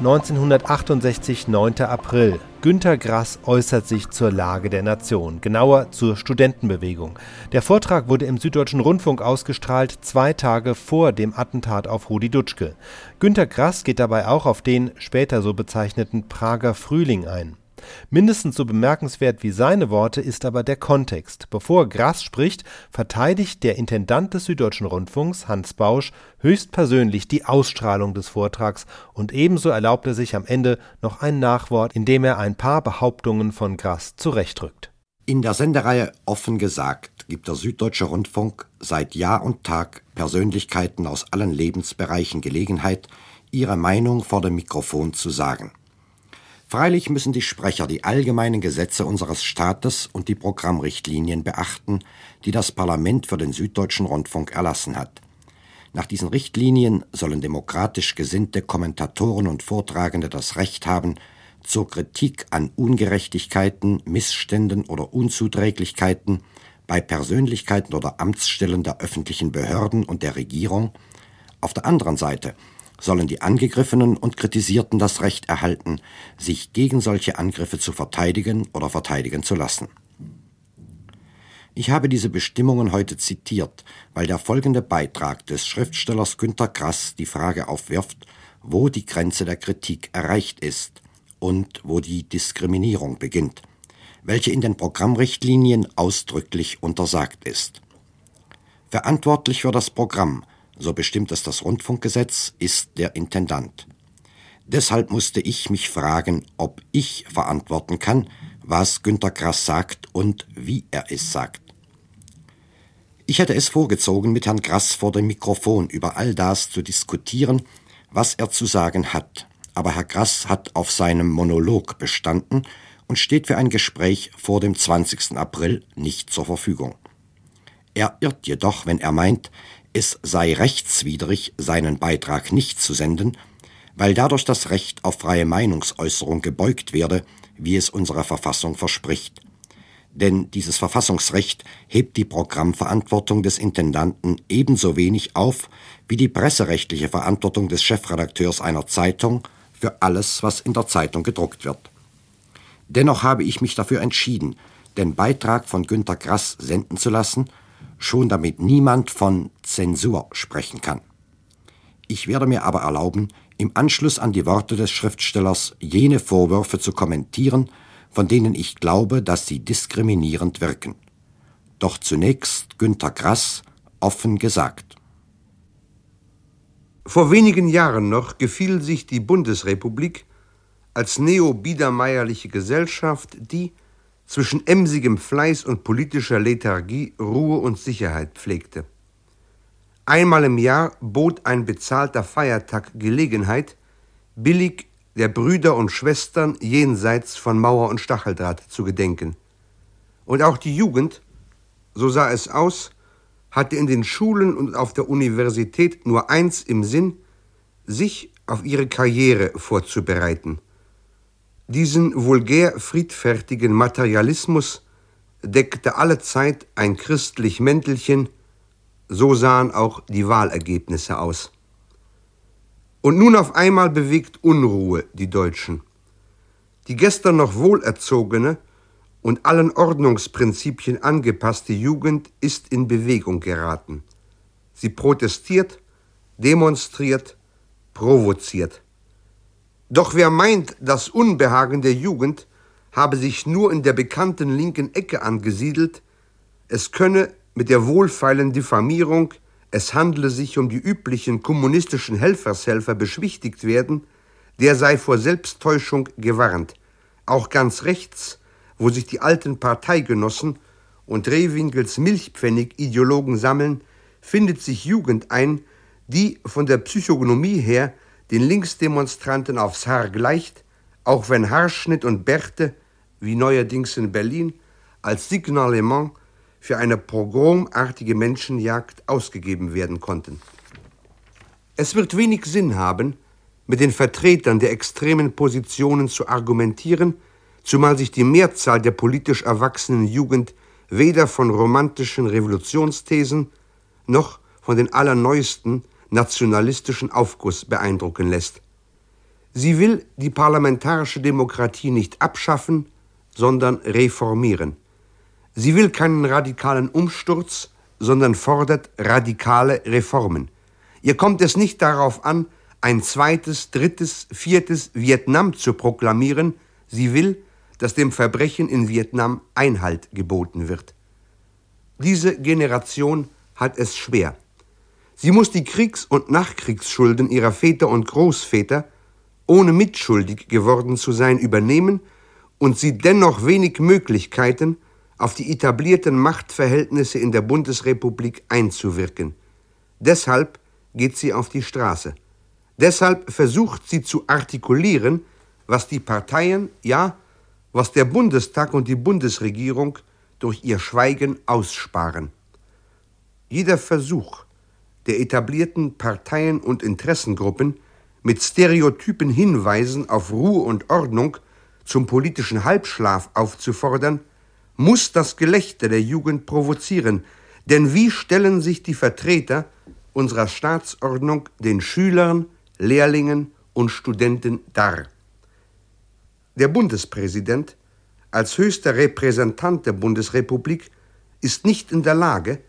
1968, 9. April. Günter Grass äußert sich zur Lage der Nation, genauer zur Studentenbewegung. Der Vortrag wurde im Süddeutschen Rundfunk ausgestrahlt, zwei Tage vor dem Attentat auf Rudi Dutschke. Günter Grass geht dabei auch auf den später so bezeichneten Prager Frühling ein. Mindestens so bemerkenswert wie seine Worte ist aber der Kontext. Bevor Grass spricht, verteidigt der Intendant des Süddeutschen Rundfunks, Hans Bausch, höchstpersönlich die Ausstrahlung des Vortrags und ebenso erlaubt er sich am Ende noch ein Nachwort, indem er ein paar Behauptungen von Grass zurechtrückt. In der Sendereihe Offen gesagt gibt der Süddeutsche Rundfunk seit Jahr und Tag Persönlichkeiten aus allen Lebensbereichen Gelegenheit, ihre Meinung vor dem Mikrofon zu sagen. Freilich müssen die Sprecher die allgemeinen Gesetze unseres Staates und die Programmrichtlinien beachten, die das Parlament für den Süddeutschen Rundfunk erlassen hat. Nach diesen Richtlinien sollen demokratisch gesinnte Kommentatoren und Vortragende das Recht haben, zur Kritik an Ungerechtigkeiten, Missständen oder Unzuträglichkeiten bei Persönlichkeiten oder Amtsstellen der öffentlichen Behörden und der Regierung, auf der anderen Seite sollen die Angegriffenen und Kritisierten das Recht erhalten, sich gegen solche Angriffe zu verteidigen oder verteidigen zu lassen. Ich habe diese Bestimmungen heute zitiert, weil der folgende Beitrag des Schriftstellers Günter Grass die Frage aufwirft, wo die Grenze der Kritik erreicht ist und wo die Diskriminierung beginnt, welche in den Programmrichtlinien ausdrücklich untersagt ist. Verantwortlich für das Programm so bestimmt es das Rundfunkgesetz, ist der Intendant. Deshalb musste ich mich fragen, ob ich verantworten kann, was Günter Grass sagt und wie er es sagt. Ich hätte es vorgezogen, mit Herrn Grass vor dem Mikrofon über all das zu diskutieren, was er zu sagen hat. Aber Herr Grass hat auf seinem Monolog bestanden und steht für ein Gespräch vor dem 20. April nicht zur Verfügung. Er irrt jedoch, wenn er meint, es sei rechtswidrig, seinen Beitrag nicht zu senden, weil dadurch das Recht auf freie Meinungsäußerung gebeugt werde, wie es unsere Verfassung verspricht. Denn dieses Verfassungsrecht hebt die Programmverantwortung des Intendanten ebenso wenig auf wie die presserechtliche Verantwortung des Chefredakteurs einer Zeitung für alles, was in der Zeitung gedruckt wird. Dennoch habe ich mich dafür entschieden, den Beitrag von Günter Grass senden zu lassen schon damit niemand von Zensur sprechen kann. Ich werde mir aber erlauben, im Anschluss an die Worte des Schriftstellers jene Vorwürfe zu kommentieren, von denen ich glaube, dass sie diskriminierend wirken. Doch zunächst Günter Grass offen gesagt. Vor wenigen Jahren noch gefiel sich die Bundesrepublik als neobiedermeierliche Gesellschaft, die zwischen emsigem Fleiß und politischer Lethargie Ruhe und Sicherheit pflegte. Einmal im Jahr bot ein bezahlter Feiertag Gelegenheit, billig der Brüder und Schwestern jenseits von Mauer und Stacheldraht zu gedenken. Und auch die Jugend, so sah es aus, hatte in den Schulen und auf der Universität nur eins im Sinn, sich auf ihre Karriere vorzubereiten – diesen vulgär friedfertigen Materialismus deckte allezeit ein christlich Mäntelchen, so sahen auch die Wahlergebnisse aus. Und nun auf einmal bewegt Unruhe die Deutschen. Die gestern noch wohlerzogene und allen Ordnungsprinzipien angepasste Jugend ist in Bewegung geraten. Sie protestiert, demonstriert, provoziert. Doch wer meint, das Unbehagen der Jugend habe sich nur in der bekannten linken Ecke angesiedelt, es könne mit der wohlfeilen Diffamierung, es handle sich um die üblichen kommunistischen Helfershelfer beschwichtigt werden, der sei vor Selbsttäuschung gewarnt. Auch ganz rechts, wo sich die alten Parteigenossen und Rehwinkels Milchpfennig-Ideologen sammeln, findet sich Jugend ein, die von der Psychognomie her den Linksdemonstranten aufs Haar gleicht, auch wenn Haarschnitt und Bärte, wie neuerdings in Berlin, als Signalement für eine pogromartige Menschenjagd ausgegeben werden konnten. Es wird wenig Sinn haben, mit den Vertretern der extremen Positionen zu argumentieren, zumal sich die Mehrzahl der politisch erwachsenen Jugend weder von romantischen Revolutionsthesen noch von den allerneuesten nationalistischen Aufguss beeindrucken lässt. Sie will die parlamentarische Demokratie nicht abschaffen, sondern reformieren. Sie will keinen radikalen Umsturz, sondern fordert radikale Reformen. Ihr kommt es nicht darauf an, ein zweites, drittes, viertes Vietnam zu proklamieren. Sie will, dass dem Verbrechen in Vietnam Einhalt geboten wird. Diese Generation hat es schwer. Sie muss die Kriegs- und Nachkriegsschulden ihrer Väter und Großväter, ohne mitschuldig geworden zu sein, übernehmen und sie dennoch wenig Möglichkeiten, auf die etablierten Machtverhältnisse in der Bundesrepublik einzuwirken. Deshalb geht sie auf die Straße. Deshalb versucht sie zu artikulieren, was die Parteien, ja, was der Bundestag und die Bundesregierung durch ihr Schweigen aussparen. Jeder Versuch der etablierten Parteien und Interessengruppen mit stereotypen Hinweisen auf Ruhe und Ordnung zum politischen Halbschlaf aufzufordern, muss das Gelächter der Jugend provozieren, denn wie stellen sich die Vertreter unserer Staatsordnung den Schülern, Lehrlingen und Studenten dar? Der Bundespräsident als höchster Repräsentant der Bundesrepublik ist nicht in der Lage,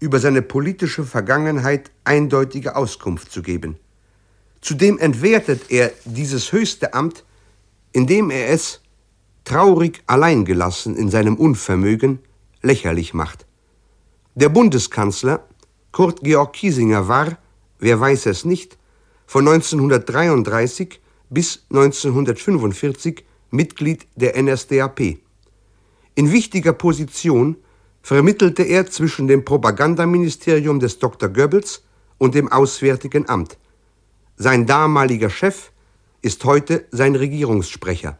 über seine politische Vergangenheit eindeutige Auskunft zu geben. Zudem entwertet er dieses höchste Amt, indem er es traurig alleingelassen in seinem Unvermögen, lächerlich macht. Der Bundeskanzler Kurt Georg Kiesinger war, wer weiß es nicht, von 1933 bis 1945 Mitglied der NSDAP. In wichtiger Position vermittelte er zwischen dem Propagandaministerium des Dr. Goebbels und dem Auswärtigen Amt. Sein damaliger Chef ist heute sein Regierungssprecher.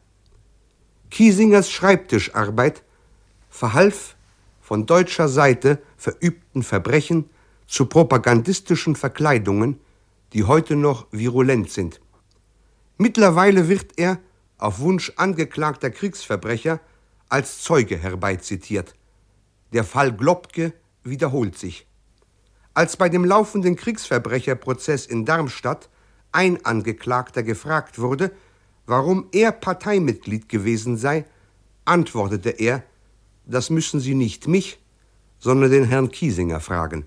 Kiesingers Schreibtischarbeit verhalf von deutscher Seite verübten Verbrechen zu propagandistischen Verkleidungen, die heute noch virulent sind. Mittlerweile wird er, auf Wunsch angeklagter Kriegsverbrecher, als Zeuge herbeizitiert. Der Fall Globke wiederholt sich. Als bei dem laufenden Kriegsverbrecherprozess in Darmstadt ein Angeklagter gefragt wurde, warum er Parteimitglied gewesen sei, antwortete er, das müssen Sie nicht mich, sondern den Herrn Kiesinger fragen.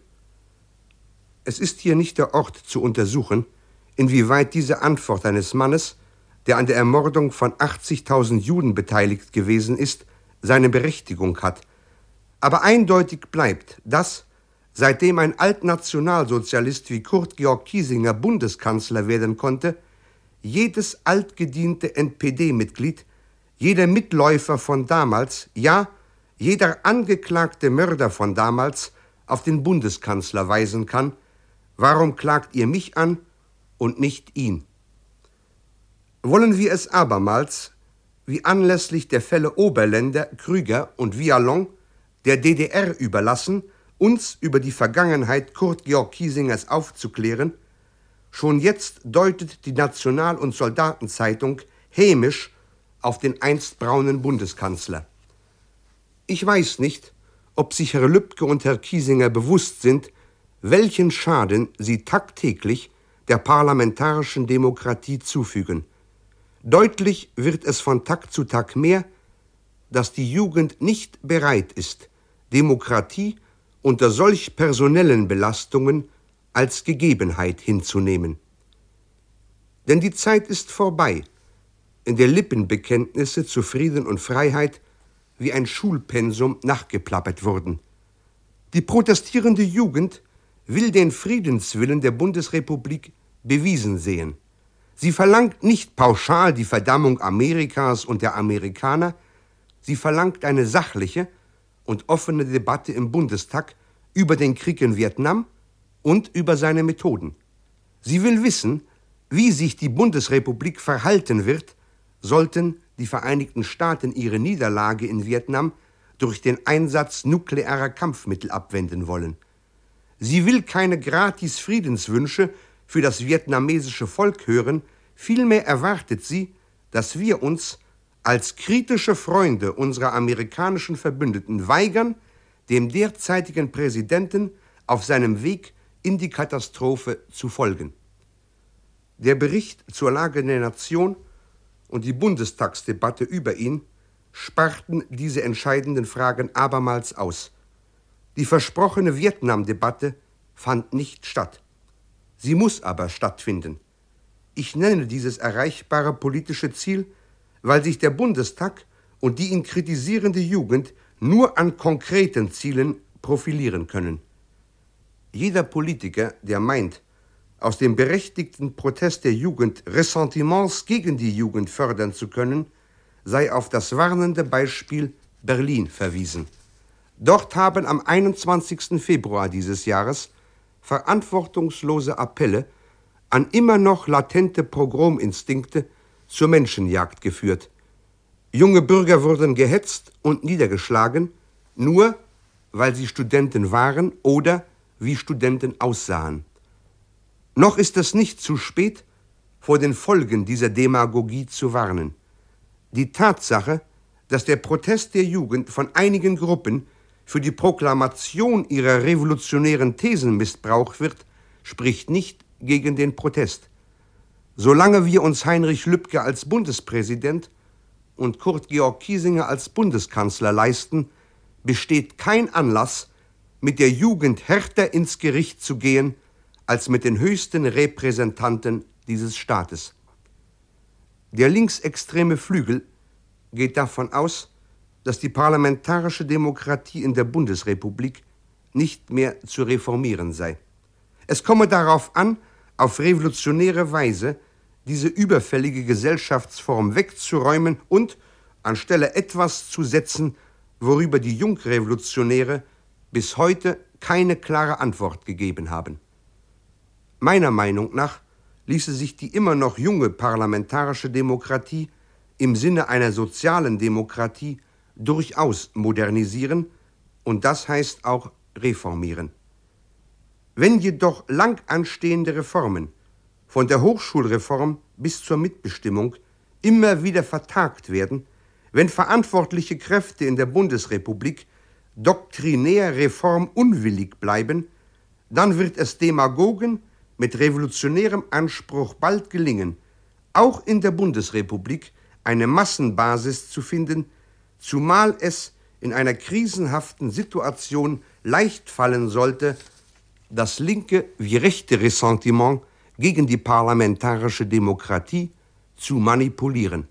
Es ist hier nicht der Ort zu untersuchen, inwieweit diese Antwort eines Mannes, der an der Ermordung von 80.000 Juden beteiligt gewesen ist, seine Berechtigung hat. Aber eindeutig bleibt, dass, seitdem ein Altnationalsozialist wie Kurt Georg Kiesinger Bundeskanzler werden konnte, jedes altgediente NPD-Mitglied, jeder Mitläufer von damals, ja, jeder angeklagte Mörder von damals auf den Bundeskanzler weisen kann, warum klagt ihr mich an und nicht ihn? Wollen wir es abermals, wie anlässlich der Fälle Oberländer, Krüger und Vialon, der DDR überlassen, uns über die Vergangenheit Kurt Georg Kiesingers aufzuklären Schon jetzt deutet die National- und Soldatenzeitung hämisch auf den einst braunen Bundeskanzler. Ich weiß nicht, ob sich Herr Lübcke und Herr Kiesinger bewusst sind, welchen Schaden sie tagtäglich der parlamentarischen Demokratie zufügen. Deutlich wird es von Tag zu Tag mehr, dass die Jugend nicht bereit ist, Demokratie unter solch personellen Belastungen als Gegebenheit hinzunehmen. Denn die Zeit ist vorbei, in der Lippenbekenntnisse zu Frieden und Freiheit wie ein Schulpensum nachgeplappert wurden. Die protestierende Jugend will den Friedenswillen der Bundesrepublik bewiesen sehen. Sie verlangt nicht pauschal die Verdammung Amerikas und der Amerikaner, sie verlangt eine sachliche und offene Debatte im Bundestag über den Krieg in Vietnam und über seine Methoden. Sie will wissen, wie sich die Bundesrepublik verhalten wird, sollten die Vereinigten Staaten ihre Niederlage in Vietnam durch den Einsatz nuklearer Kampfmittel abwenden wollen. Sie will keine gratis Friedenswünsche für das vietnamesische Volk hören, vielmehr erwartet sie, dass wir uns als kritische Freunde unserer amerikanischen Verbündeten weigern, dem derzeitigen Präsidenten auf seinem Weg in die Katastrophe zu folgen. Der Bericht zur Lage der Nation und die Bundestagsdebatte über ihn sparten diese entscheidenden Fragen abermals aus. Die versprochene Vietnam-Debatte fand nicht statt. Sie muss aber stattfinden. Ich nenne dieses erreichbare politische Ziel, weil sich der Bundestag und die ihn kritisierende Jugend nur an konkreten Zielen profilieren können. Jeder Politiker, der meint, aus dem berechtigten Protest der Jugend Ressentiments gegen die Jugend fördern zu können, sei auf das warnende Beispiel Berlin verwiesen. Dort haben am 21. Februar dieses Jahres verantwortungslose Appelle an immer noch latente Pogrominstinkte zur Menschenjagd geführt. Junge Bürger wurden gehetzt und niedergeschlagen, nur weil sie Studenten waren oder wie Studenten aussahen. Noch ist es nicht zu spät, vor den Folgen dieser Demagogie zu warnen. Die Tatsache, dass der Protest der Jugend von einigen Gruppen für die Proklamation ihrer revolutionären Thesen missbraucht wird, spricht nicht gegen den Protest. Solange wir uns Heinrich Lübke als Bundespräsident und Kurt Georg Kiesinger als Bundeskanzler leisten, besteht kein Anlass, mit der Jugend härter ins Gericht zu gehen als mit den höchsten Repräsentanten dieses Staates. Der linksextreme Flügel geht davon aus, dass die parlamentarische Demokratie in der Bundesrepublik nicht mehr zu reformieren sei. Es komme darauf an, auf revolutionäre Weise diese überfällige Gesellschaftsform wegzuräumen und anstelle etwas zu setzen, worüber die Jungrevolutionäre bis heute keine klare Antwort gegeben haben. Meiner Meinung nach ließe sich die immer noch junge parlamentarische Demokratie im Sinne einer sozialen Demokratie durchaus modernisieren, und das heißt auch reformieren. Wenn jedoch lang anstehende Reformen von der Hochschulreform bis zur Mitbestimmung immer wieder vertagt werden, wenn verantwortliche Kräfte in der Bundesrepublik doktrinär reformunwillig bleiben, dann wird es Demagogen mit revolutionärem Anspruch bald gelingen, auch in der Bundesrepublik eine Massenbasis zu finden, zumal es in einer krisenhaften Situation leicht fallen sollte, das linke wie rechte Ressentiment gegen die parlamentarische Demokratie zu manipulieren.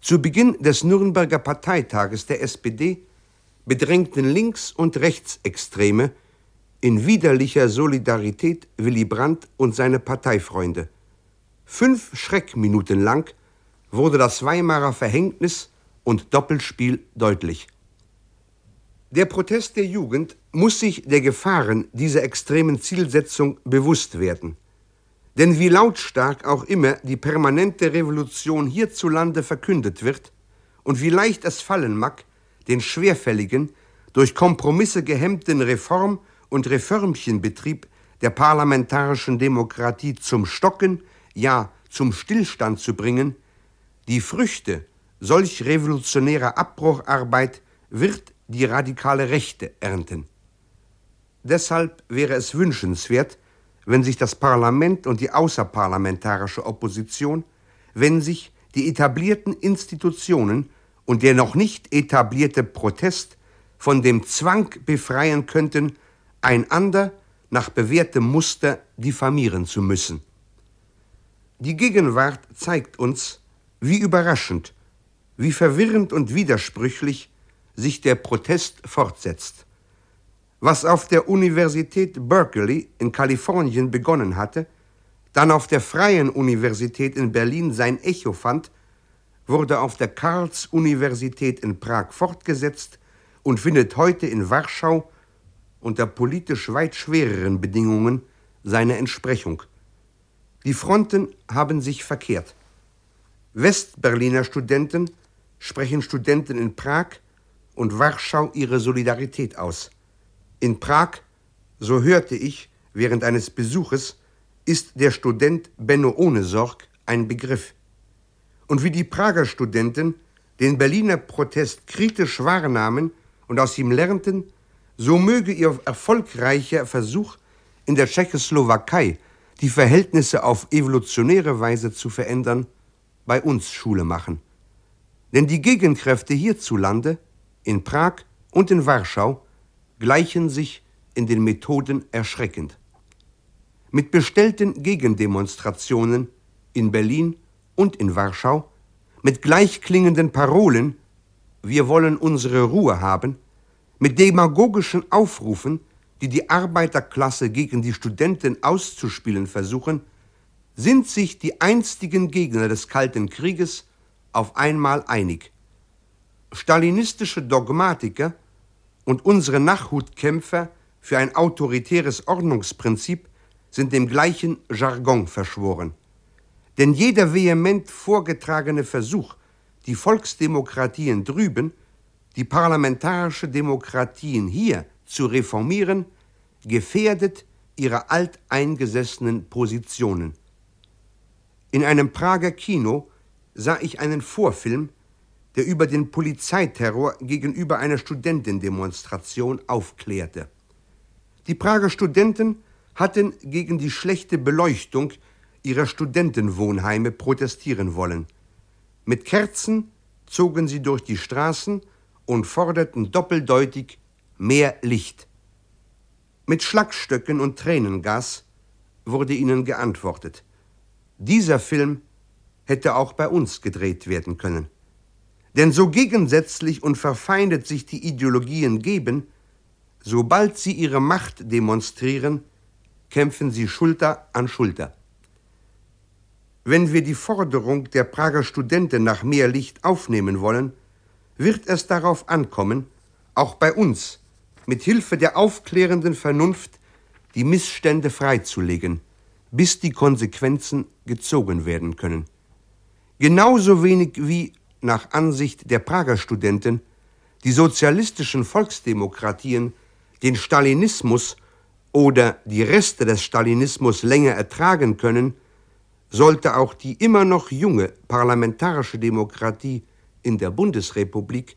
Zu Beginn des Nürnberger Parteitages der SPD bedrängten Links- und Rechtsextreme in widerlicher Solidarität Willy Brandt und seine Parteifreunde. Fünf Schreckminuten lang wurde das Weimarer Verhängnis und Doppelspiel deutlich. Der Protest der Jugend muss sich der Gefahren dieser extremen Zielsetzung bewusst werden. Denn wie lautstark auch immer die permanente Revolution hierzulande verkündet wird und wie leicht es fallen mag, den schwerfälligen, durch Kompromisse gehemmten Reform- und Reformchenbetrieb der parlamentarischen Demokratie zum Stocken, ja zum Stillstand zu bringen, die Früchte solch revolutionärer Abbrucharbeit wird die radikale Rechte ernten. Deshalb wäre es wünschenswert, wenn sich das Parlament und die außerparlamentarische Opposition, wenn sich die etablierten Institutionen und der noch nicht etablierte Protest von dem Zwang befreien könnten, einander nach bewährtem Muster diffamieren zu müssen. Die Gegenwart zeigt uns, wie überraschend, wie verwirrend und widersprüchlich sich der Protest fortsetzt. Was auf der Universität Berkeley in Kalifornien begonnen hatte, dann auf der Freien Universität in Berlin sein Echo fand, wurde auf der Karls-Universität in Prag fortgesetzt und findet heute in Warschau unter politisch weit schwereren Bedingungen seine Entsprechung. Die Fronten haben sich verkehrt. Westberliner Studenten sprechen Studenten in Prag und Warschau ihre Solidarität aus. In Prag, so hörte ich während eines Besuches, ist der Student Benno Ohnesorg ein Begriff und wie die Prager Studenten den Berliner Protest kritisch wahrnahmen und aus ihm lernten, so möge ihr erfolgreicher Versuch in der Tschechoslowakei die Verhältnisse auf evolutionäre Weise zu verändern, bei uns Schule machen. Denn die Gegenkräfte hierzulande, in Prag und in Warschau, gleichen sich in den Methoden erschreckend. Mit bestellten Gegendemonstrationen in Berlin und in Warschau, mit gleichklingenden Parolen Wir wollen unsere Ruhe haben, mit demagogischen Aufrufen, die die Arbeiterklasse gegen die Studenten auszuspielen versuchen, sind sich die einstigen Gegner des Kalten Krieges auf einmal einig. Stalinistische Dogmatiker und unsere Nachhutkämpfer für ein autoritäres Ordnungsprinzip sind dem gleichen Jargon verschworen. Denn jeder vehement vorgetragene Versuch, die Volksdemokratien drüben, die parlamentarische Demokratien hier zu reformieren, gefährdet ihre alteingesessenen Positionen. In einem Prager Kino sah ich einen Vorfilm, der über den Polizeiterror gegenüber einer Studentendemonstration aufklärte. Die Prager Studenten hatten gegen die schlechte Beleuchtung ihrer Studentenwohnheime protestieren wollen. Mit Kerzen zogen sie durch die Straßen und forderten doppeldeutig mehr Licht. Mit Schlagstöcken und Tränengas wurde ihnen geantwortet. Dieser Film hätte auch bei uns gedreht werden können. Denn so gegensätzlich und verfeindet sich die Ideologien geben, sobald sie ihre Macht demonstrieren, kämpfen sie Schulter an Schulter. Wenn wir die Forderung der Prager Studenten nach mehr Licht aufnehmen wollen, wird es darauf ankommen, auch bei uns mit Hilfe der aufklärenden Vernunft die Missstände freizulegen, bis die Konsequenzen gezogen werden können. Genauso wenig wie nach Ansicht der Prager Studenten die sozialistischen Volksdemokratien den Stalinismus oder die Reste des Stalinismus länger ertragen können, sollte auch die immer noch junge parlamentarische Demokratie in der Bundesrepublik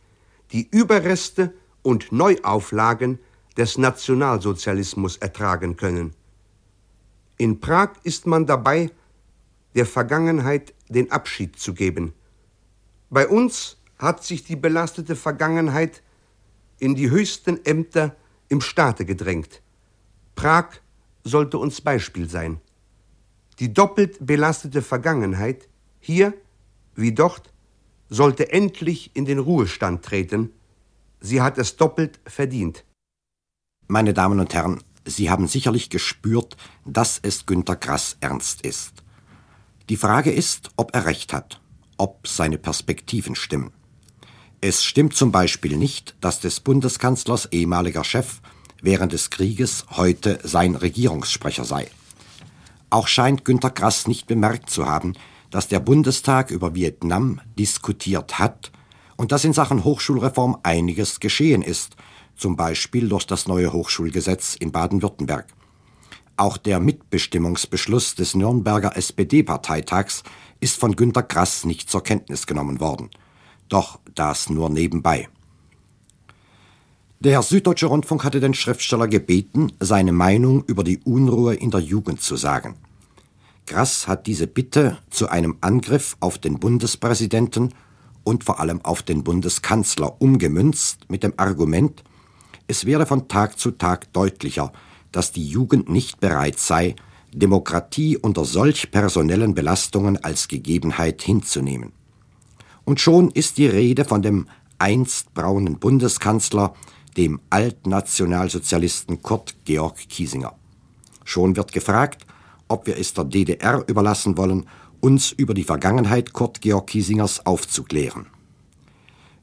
die Überreste und Neuauflagen des Nationalsozialismus ertragen können. In Prag ist man dabei, der Vergangenheit den Abschied zu geben. Bei uns hat sich die belastete Vergangenheit in die höchsten Ämter im Staate gedrängt. Prag sollte uns Beispiel sein. Die doppelt belastete Vergangenheit, hier wie dort, sollte endlich in den Ruhestand treten. Sie hat es doppelt verdient. Meine Damen und Herren, Sie haben sicherlich gespürt, dass es Günter Grass ernst ist. Die Frage ist, ob er recht hat, ob seine Perspektiven stimmen. Es stimmt zum Beispiel nicht, dass des Bundeskanzlers ehemaliger Chef während des Krieges heute sein Regierungssprecher sei. Auch scheint Günter Grass nicht bemerkt zu haben, dass der Bundestag über Vietnam diskutiert hat und dass in Sachen Hochschulreform einiges geschehen ist, zum Beispiel durch das neue Hochschulgesetz in Baden-Württemberg. Auch der Mitbestimmungsbeschluss des Nürnberger SPD-Parteitags ist von Günter Grass nicht zur Kenntnis genommen worden. Doch das nur nebenbei. Der Süddeutsche Rundfunk hatte den Schriftsteller gebeten, seine Meinung über die Unruhe in der Jugend zu sagen. Grass hat diese Bitte zu einem Angriff auf den Bundespräsidenten und vor allem auf den Bundeskanzler umgemünzt mit dem Argument, es werde von Tag zu Tag deutlicher, dass die Jugend nicht bereit sei, Demokratie unter solch personellen Belastungen als Gegebenheit hinzunehmen. Und schon ist die Rede von dem einst braunen Bundeskanzler, dem Altnationalsozialisten Kurt Georg Kiesinger. Schon wird gefragt, ob wir es der DDR überlassen wollen, uns über die Vergangenheit Kurt Georg Kiesingers aufzuklären.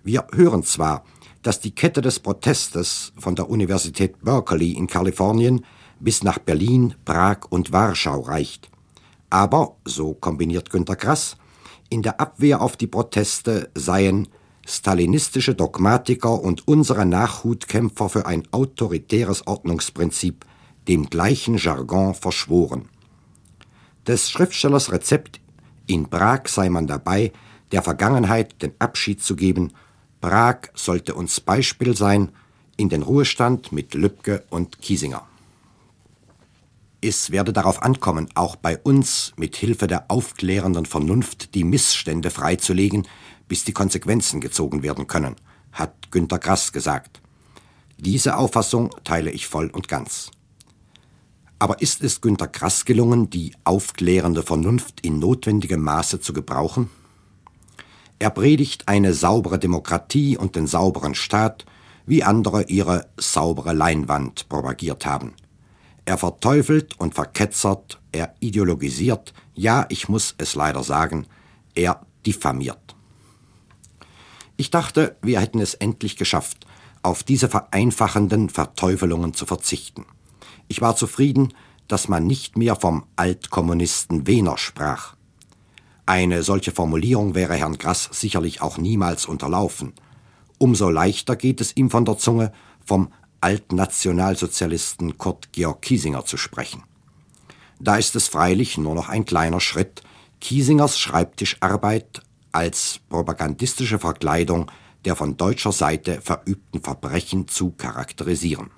Wir hören zwar, dass die Kette des Protestes von der Universität Berkeley in Kalifornien bis nach Berlin, Prag und Warschau reicht. Aber, so kombiniert Günter Grass, in der Abwehr auf die Proteste seien stalinistische Dogmatiker und unsere Nachhutkämpfer für ein autoritäres Ordnungsprinzip dem gleichen Jargon verschworen. Des Schriftstellers Rezept in Prag sei man dabei, der Vergangenheit den Abschied zu geben Prag sollte uns Beispiel sein in den Ruhestand mit Lübcke und Kiesinger. Es werde darauf ankommen, auch bei uns mit Hilfe der aufklärenden Vernunft die Missstände freizulegen, bis die Konsequenzen gezogen werden können, hat Günter Grass gesagt. Diese Auffassung teile ich voll und ganz. Aber ist es Günter Grass gelungen, die aufklärende Vernunft in notwendigem Maße zu gebrauchen? Er predigt eine saubere Demokratie und den sauberen Staat, wie andere ihre saubere Leinwand propagiert haben. Er verteufelt und verketzert, er ideologisiert, ja, ich muss es leider sagen, er diffamiert. Ich dachte, wir hätten es endlich geschafft, auf diese vereinfachenden Verteufelungen zu verzichten. Ich war zufrieden, dass man nicht mehr vom Altkommunisten Wehner sprach. Eine solche Formulierung wäre Herrn Grass sicherlich auch niemals unterlaufen. Umso leichter geht es ihm von der Zunge, vom Altnationalsozialisten Kurt Georg Kiesinger zu sprechen. Da ist es freilich nur noch ein kleiner Schritt, Kiesingers Schreibtischarbeit als propagandistische Verkleidung der von deutscher Seite verübten Verbrechen zu charakterisieren.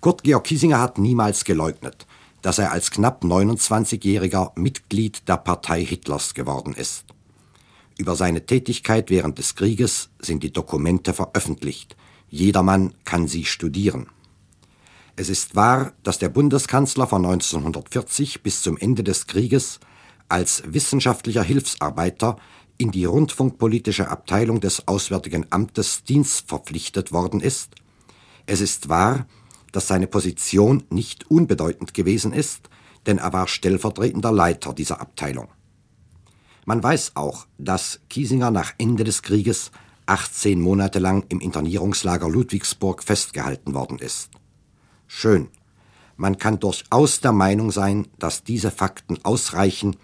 Kurt Georg Kiesinger hat niemals geleugnet, dass er als knapp 29-jähriger Mitglied der Partei Hitlers geworden ist. Über seine Tätigkeit während des Krieges sind die Dokumente veröffentlicht. Jedermann kann sie studieren. Es ist wahr, dass der Bundeskanzler von 1940 bis zum Ende des Krieges als wissenschaftlicher Hilfsarbeiter in die rundfunkpolitische Abteilung des Auswärtigen Amtes Dienst verpflichtet worden ist. Es ist wahr, dass seine Position nicht unbedeutend gewesen ist, denn er war stellvertretender Leiter dieser Abteilung. Man weiß auch, dass Kiesinger nach Ende des Krieges 18 Monate lang im Internierungslager Ludwigsburg festgehalten worden ist. Schön. Man kann durchaus der Meinung sein, dass diese Fakten ausreichen,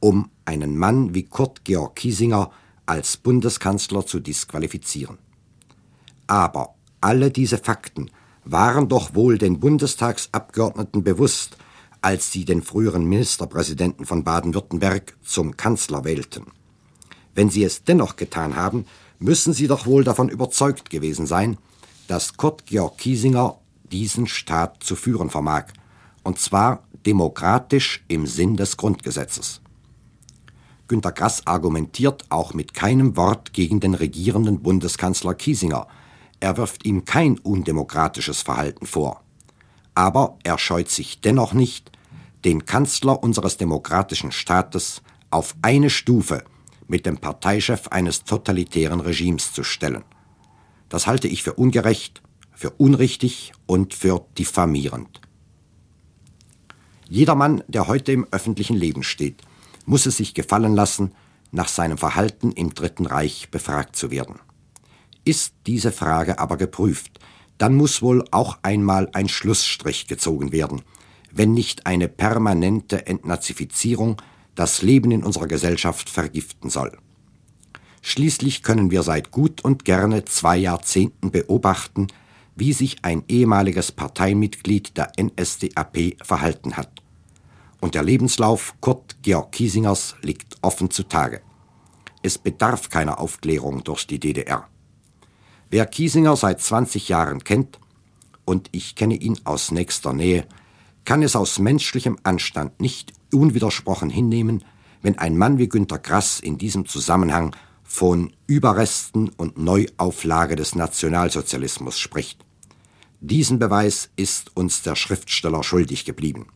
um einen Mann wie Kurt Georg Kiesinger als Bundeskanzler zu disqualifizieren. Aber alle diese Fakten waren doch wohl den Bundestagsabgeordneten bewusst, als sie den früheren Ministerpräsidenten von Baden-Württemberg zum Kanzler wählten. Wenn sie es dennoch getan haben, müssen sie doch wohl davon überzeugt gewesen sein, dass Kurt Georg Kiesinger diesen Staat zu führen vermag, und zwar demokratisch im Sinn des Grundgesetzes. Günter Grass argumentiert auch mit keinem Wort gegen den regierenden Bundeskanzler Kiesinger, er wirft ihm kein undemokratisches Verhalten vor. Aber er scheut sich dennoch nicht, den Kanzler unseres demokratischen Staates auf eine Stufe mit dem Parteichef eines totalitären Regimes zu stellen. Das halte ich für ungerecht, für unrichtig und für diffamierend. Jedermann, der heute im öffentlichen Leben steht, muss es sich gefallen lassen, nach seinem Verhalten im Dritten Reich befragt zu werden. Ist diese Frage aber geprüft, dann muss wohl auch einmal ein Schlussstrich gezogen werden, wenn nicht eine permanente Entnazifizierung das Leben in unserer Gesellschaft vergiften soll. Schließlich können wir seit gut und gerne zwei Jahrzehnten beobachten, wie sich ein ehemaliges Parteimitglied der NSDAP verhalten hat. Und der Lebenslauf Kurt Georg Kiesingers liegt offen zutage. Es bedarf keiner Aufklärung durch die DDR. Wer Kiesinger seit 20 Jahren kennt, und ich kenne ihn aus nächster Nähe, kann es aus menschlichem Anstand nicht unwidersprochen hinnehmen, wenn ein Mann wie Günter Grass in diesem Zusammenhang von Überresten und Neuauflage des Nationalsozialismus spricht. Diesen Beweis ist uns der Schriftsteller schuldig geblieben.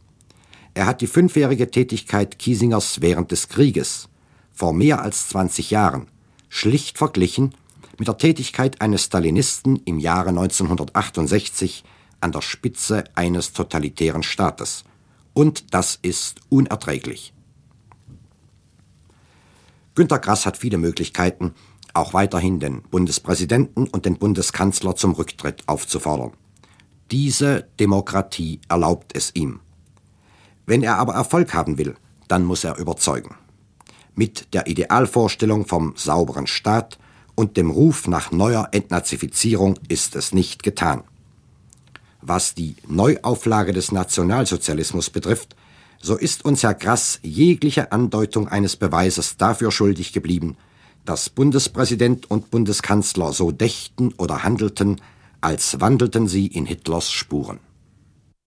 Er hat die fünfjährige Tätigkeit Kiesingers während des Krieges, vor mehr als 20 Jahren, schlicht verglichen mit der Tätigkeit eines Stalinisten im Jahre 1968 an der Spitze eines totalitären Staates. Und das ist unerträglich. Günter Grass hat viele Möglichkeiten, auch weiterhin den Bundespräsidenten und den Bundeskanzler zum Rücktritt aufzufordern. Diese Demokratie erlaubt es ihm. Wenn er aber Erfolg haben will, dann muss er überzeugen. Mit der Idealvorstellung vom sauberen Staat und dem Ruf nach neuer Entnazifizierung ist es nicht getan. Was die Neuauflage des Nationalsozialismus betrifft, so ist uns Herr Grass jegliche Andeutung eines Beweises dafür schuldig geblieben, dass Bundespräsident und Bundeskanzler so dächten oder handelten, als wandelten sie in Hitlers Spuren.